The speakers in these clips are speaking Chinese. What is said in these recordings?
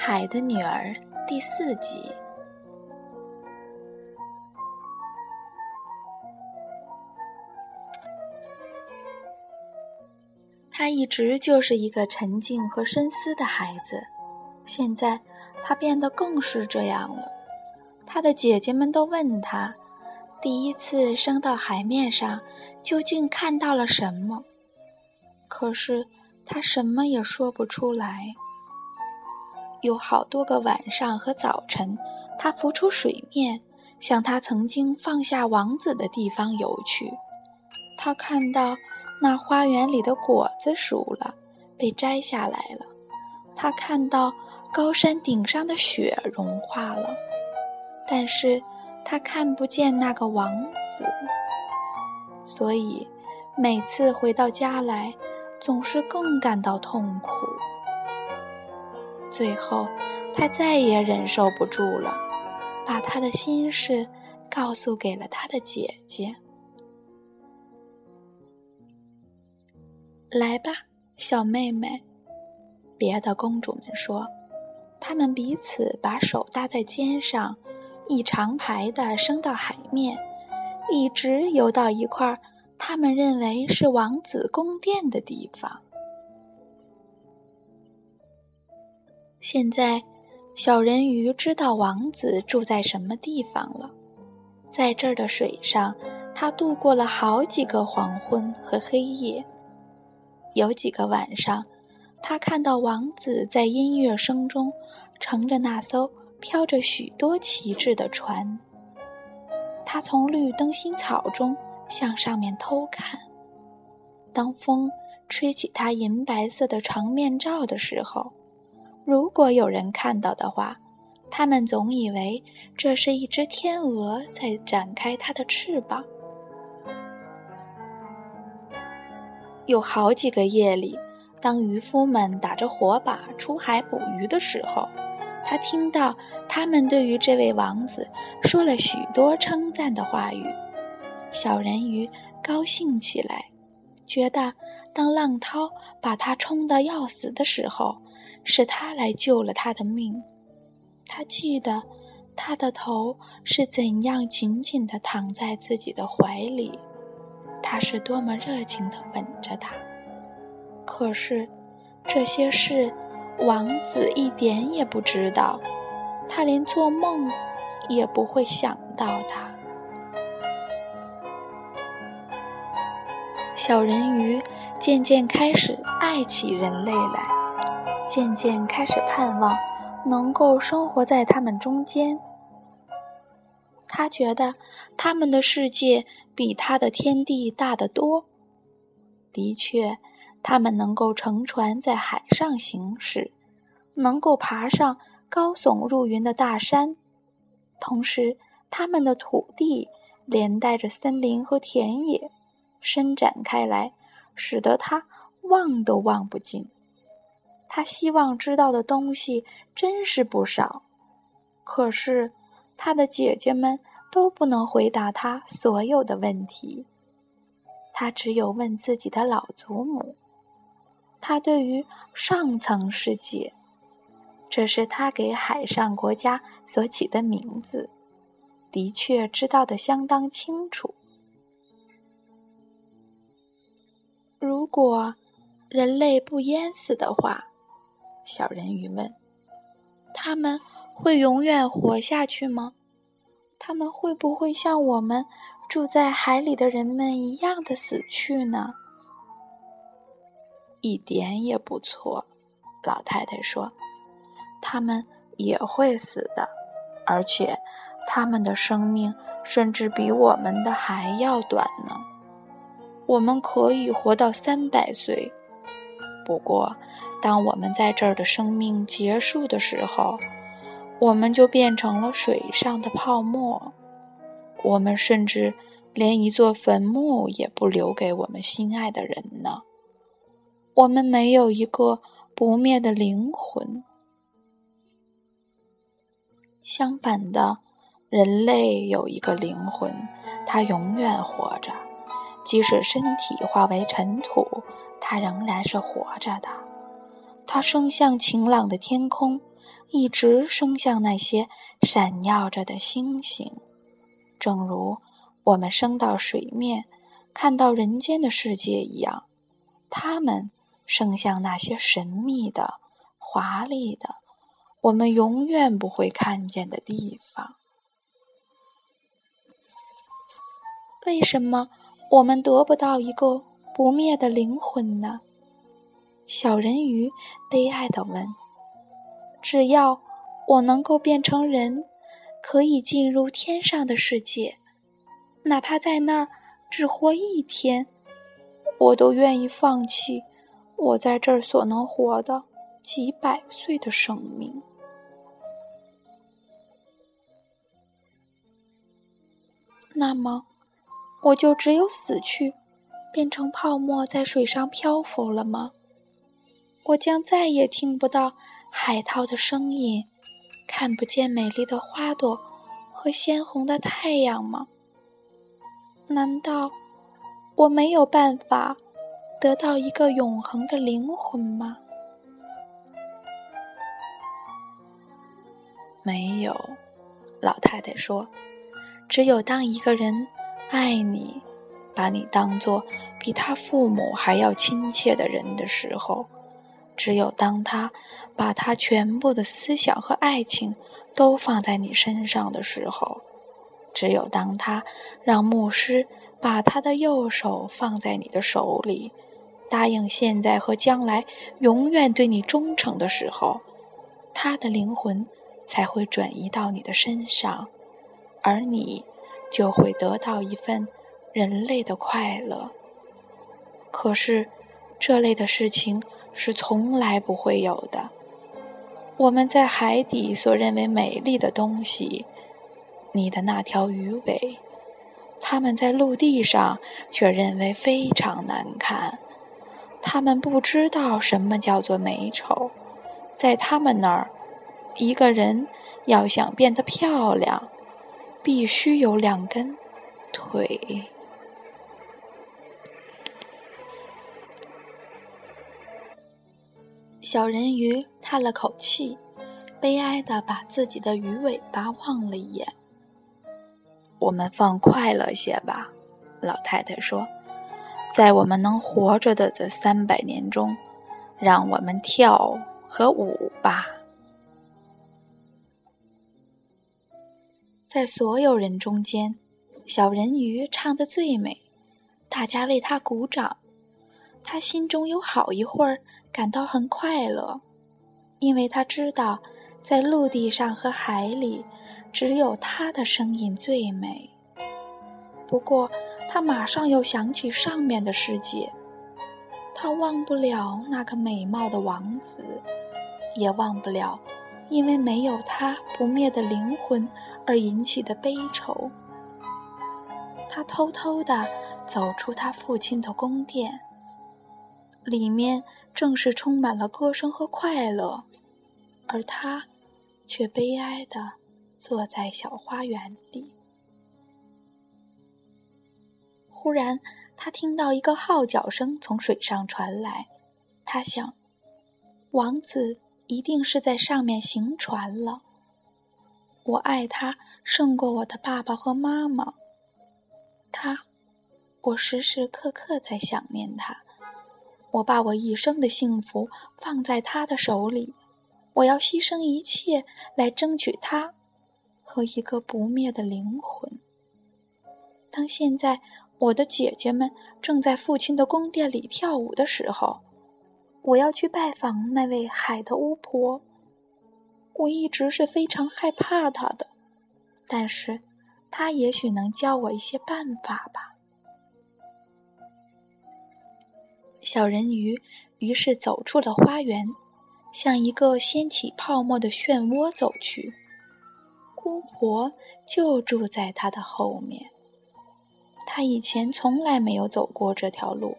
海的女儿第四集。他一直就是一个沉静和深思的孩子，现在他变得更是这样了。他的姐姐们都问他，第一次升到海面上究竟看到了什么？可是他什么也说不出来。有好多个晚上和早晨，他浮出水面，向他曾经放下王子的地方游去。他看到那花园里的果子熟了，被摘下来了；他看到高山顶上的雪融化了，但是他看不见那个王子。所以，每次回到家来，总是更感到痛苦。最后，他再也忍受不住了，把他的心事告诉给了他的姐姐。来吧，小妹妹，别的公主们说，她们彼此把手搭在肩上，一长排的升到海面，一直游到一块他们认为是王子宫殿的地方。现在，小人鱼知道王子住在什么地方了。在这儿的水上，他度过了好几个黄昏和黑夜。有几个晚上，他看到王子在音乐声中乘着那艘飘着许多旗帜的船。他从绿灯心草中向上面偷看。当风吹起他银白色的长面罩的时候。如果有人看到的话，他们总以为这是一只天鹅在展开它的翅膀。有好几个夜里，当渔夫们打着火把出海捕鱼的时候，他听到他们对于这位王子说了许多称赞的话语。小人鱼高兴起来，觉得当浪涛把他冲得要死的时候。是他来救了他的命。他记得，他的头是怎样紧紧地躺在自己的怀里，他是多么热情地吻着他。可是，这些事，王子一点也不知道，他连做梦也不会想到他。小人鱼渐渐开始爱起人类来。渐渐开始盼望能够生活在他们中间。他觉得他们的世界比他的天地大得多。的确，他们能够乘船在海上行驶，能够爬上高耸入云的大山，同时，他们的土地连带着森林和田野，伸展开来，使得他望都望不尽。他希望知道的东西真是不少，可是他的姐姐们都不能回答他所有的问题。他只有问自己的老祖母。他对于上层世界，这是他给海上国家所起的名字，的确知道的相当清楚。如果人类不淹死的话。小人鱼问：“他们会永远活下去吗？他们会不会像我们住在海里的人们一样的死去呢？”一点也不错，老太太说：“他们也会死的，而且他们的生命甚至比我们的还要短呢。我们可以活到三百岁。”不过，当我们在这儿的生命结束的时候，我们就变成了水上的泡沫。我们甚至连一座坟墓也不留给我们心爱的人呢。我们没有一个不灭的灵魂。相反的，人类有一个灵魂，它永远活着，即使身体化为尘土。它仍然是活着的，它升向晴朗的天空，一直升向那些闪耀着的星星，正如我们升到水面，看到人间的世界一样。它们升向那些神秘的、华丽的、我们永远不会看见的地方。为什么我们得不到一个不灭的灵魂呢？小人鱼悲哀地问。“只要我能够变成人，可以进入天上的世界，哪怕在那儿只活一天，我都愿意放弃我在这儿所能活的几百岁的生命。那么。”我就只有死去，变成泡沫在水上漂浮了吗？我将再也听不到海涛的声音，看不见美丽的花朵和鲜红的太阳吗？难道我没有办法得到一个永恒的灵魂吗？没有，老太太说，只有当一个人。爱你，把你当做比他父母还要亲切的人的时候，只有当他把他全部的思想和爱情都放在你身上的时候，只有当他让牧师把他的右手放在你的手里，答应现在和将来永远对你忠诚的时候，他的灵魂才会转移到你的身上，而你。就会得到一份人类的快乐。可是，这类的事情是从来不会有的。我们在海底所认为美丽的东西，你的那条鱼尾，他们在陆地上却认为非常难看。他们不知道什么叫做美丑，在他们那儿，一个人要想变得漂亮。必须有两根腿。小人鱼叹了口气，悲哀的把自己的鱼尾巴望了一眼。我们放快乐些吧，老太太说，在我们能活着的这三百年中，让我们跳和舞吧。在所有人中间，小人鱼唱得最美，大家为他鼓掌。他心中有好一会儿感到很快乐，因为他知道，在陆地上和海里，只有他的声音最美。不过，他马上又想起上面的世界，他忘不了那个美貌的王子，也忘不了。因为没有他不灭的灵魂而引起的悲愁，他偷偷地走出他父亲的宫殿，里面正是充满了歌声和快乐，而他却悲哀地坐在小花园里。忽然，他听到一个号角声从水上传来，他想，王子。一定是在上面行船了。我爱他胜过我的爸爸和妈妈。他，我时时刻刻在想念他。我把我一生的幸福放在他的手里。我要牺牲一切来争取他和一个不灭的灵魂。当现在我的姐姐们正在父亲的宫殿里跳舞的时候。我要去拜访那位海的巫婆。我一直是非常害怕她的，但是她也许能教我一些办法吧。小人鱼于是走出了花园，向一个掀起泡沫的漩涡走去。巫婆就住在他的后面。他以前从来没有走过这条路，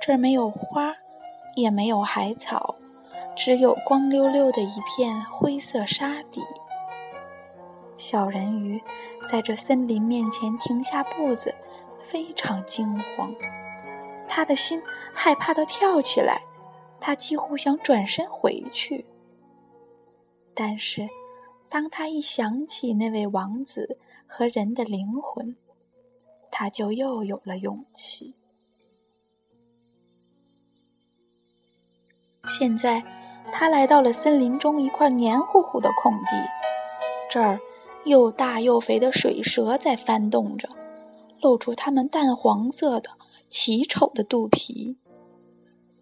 这儿没有花。也没有海草，只有光溜溜的一片灰色沙底。小人鱼在这森林面前停下步子，非常惊慌，他的心害怕的跳起来，他几乎想转身回去。但是，当他一想起那位王子和人的灵魂，他就又有了勇气。现在，他来到了森林中一块黏糊糊的空地，这儿又大又肥的水蛇在翻动着，露出它们淡黄色的、奇丑的肚皮。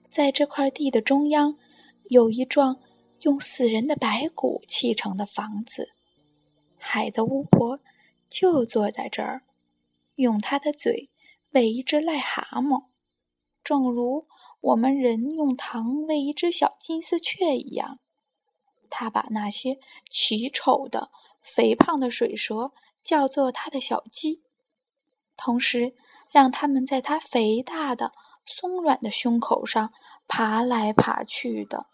在这块地的中央，有一幢用死人的白骨砌成的房子，海的巫婆就坐在这儿，用她的嘴喂一只癞蛤蟆，正如。我们人用糖喂一只小金丝雀一样，她把那些奇丑的、肥胖的水蛇叫做她的小鸡，同时让它们在他肥大的、松软的胸口上爬来爬去的。